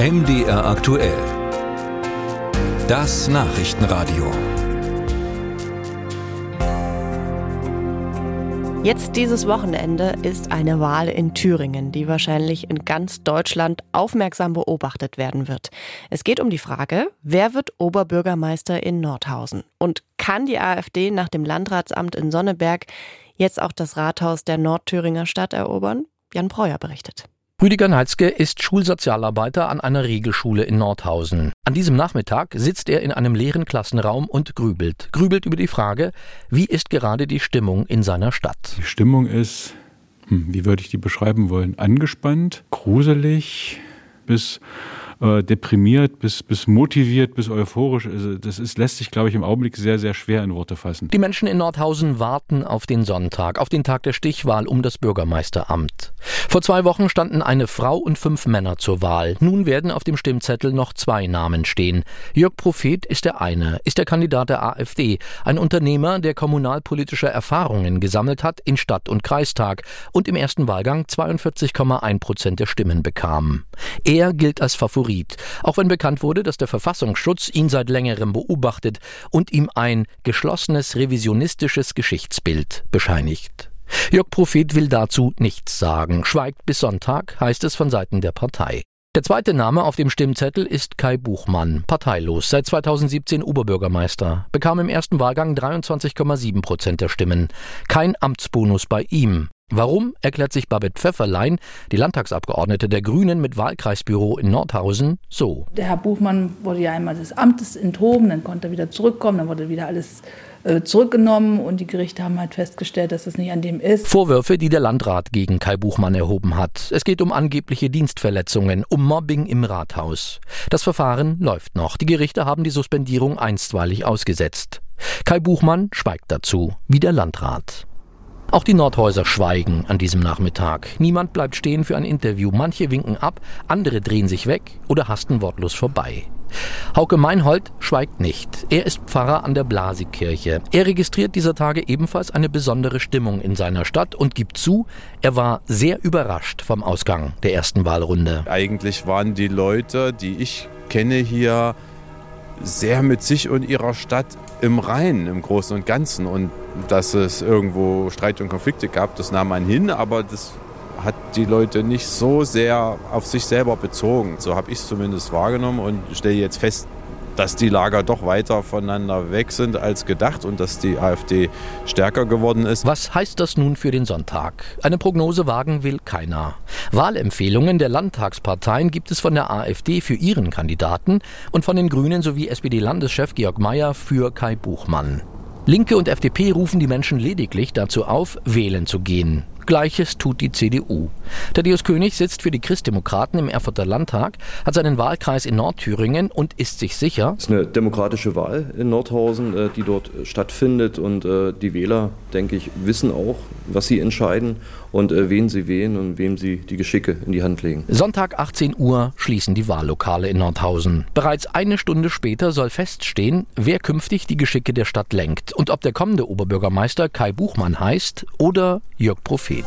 MDR aktuell. Das Nachrichtenradio. Jetzt dieses Wochenende ist eine Wahl in Thüringen, die wahrscheinlich in ganz Deutschland aufmerksam beobachtet werden wird. Es geht um die Frage, wer wird Oberbürgermeister in Nordhausen? Und kann die AfD nach dem Landratsamt in Sonneberg jetzt auch das Rathaus der Nordthüringer Stadt erobern? Jan Breuer berichtet. Rüdiger Neitzke ist Schulsozialarbeiter an einer Regelschule in Nordhausen. An diesem Nachmittag sitzt er in einem leeren Klassenraum und grübelt. Grübelt über die Frage, wie ist gerade die Stimmung in seiner Stadt? Die Stimmung ist, hm, wie würde ich die beschreiben wollen, angespannt, gruselig bis äh, deprimiert, bis, bis motiviert, bis euphorisch. Also das ist, lässt sich, glaube ich, im Augenblick sehr, sehr schwer in Worte fassen. Die Menschen in Nordhausen warten auf den Sonntag, auf den Tag der Stichwahl um das Bürgermeisteramt. Vor zwei Wochen standen eine Frau und fünf Männer zur Wahl. Nun werden auf dem Stimmzettel noch zwei Namen stehen. Jörg Prophet ist der eine, ist der Kandidat der AfD, ein Unternehmer, der kommunalpolitische Erfahrungen gesammelt hat in Stadt und Kreistag und im ersten Wahlgang 42,1 Prozent der Stimmen bekam. Er gilt als Favorit auch wenn bekannt wurde, dass der Verfassungsschutz ihn seit längerem beobachtet und ihm ein geschlossenes revisionistisches Geschichtsbild bescheinigt. Jörg Prophet will dazu nichts sagen, schweigt bis Sonntag, heißt es von Seiten der Partei. Der zweite Name auf dem Stimmzettel ist Kai Buchmann, parteilos, seit 2017 Oberbürgermeister, bekam im ersten Wahlgang 23,7 Prozent der Stimmen. Kein Amtsbonus bei ihm. Warum, erklärt sich Babette Pfefferlein, die Landtagsabgeordnete der Grünen mit Wahlkreisbüro in Nordhausen, so. Der Herr Buchmann wurde ja einmal des Amtes enthoben, dann konnte er wieder zurückkommen, dann wurde wieder alles äh, zurückgenommen und die Gerichte haben halt festgestellt, dass es nicht an dem ist. Vorwürfe, die der Landrat gegen Kai Buchmann erhoben hat. Es geht um angebliche Dienstverletzungen, um Mobbing im Rathaus. Das Verfahren läuft noch. Die Gerichte haben die Suspendierung einstweilig ausgesetzt. Kai Buchmann schweigt dazu, wie der Landrat. Auch die Nordhäuser schweigen an diesem Nachmittag. Niemand bleibt stehen für ein Interview. Manche winken ab, andere drehen sich weg oder hasten wortlos vorbei. Hauke Meinhold schweigt nicht. Er ist Pfarrer an der Blasikirche. Er registriert dieser Tage ebenfalls eine besondere Stimmung in seiner Stadt und gibt zu, er war sehr überrascht vom Ausgang der ersten Wahlrunde. Eigentlich waren die Leute, die ich kenne hier, sehr mit sich und ihrer Stadt im Reinen, im Großen und Ganzen. Und dass es irgendwo Streit und Konflikte gab, das nahm man hin, aber das hat die Leute nicht so sehr auf sich selber bezogen. So habe ich es zumindest wahrgenommen und stelle jetzt fest, dass die Lager doch weiter voneinander weg sind als gedacht und dass die AfD stärker geworden ist. Was heißt das nun für den Sonntag? Eine Prognose wagen will keiner. Wahlempfehlungen der Landtagsparteien gibt es von der AfD für ihren Kandidaten und von den Grünen sowie SPD-Landeschef Georg Mayer für Kai Buchmann. Linke und FDP rufen die Menschen lediglich dazu auf, wählen zu gehen. Gleiches tut die CDU. Thaddeus König sitzt für die Christdemokraten im Erfurter Landtag, hat seinen Wahlkreis in Nordthüringen und ist sich sicher. Es ist eine demokratische Wahl in Nordhausen, äh, die dort stattfindet und äh, die Wähler, denke ich, wissen auch, was sie entscheiden und äh, wen sie wählen und wem sie die Geschicke in die Hand legen. Sonntag 18 Uhr schließen die Wahllokale in Nordhausen. Bereits eine Stunde später soll feststehen, wer künftig die Geschicke der Stadt lenkt und ob der kommende Oberbürgermeister Kai Buchmann heißt oder Jörg Prophet.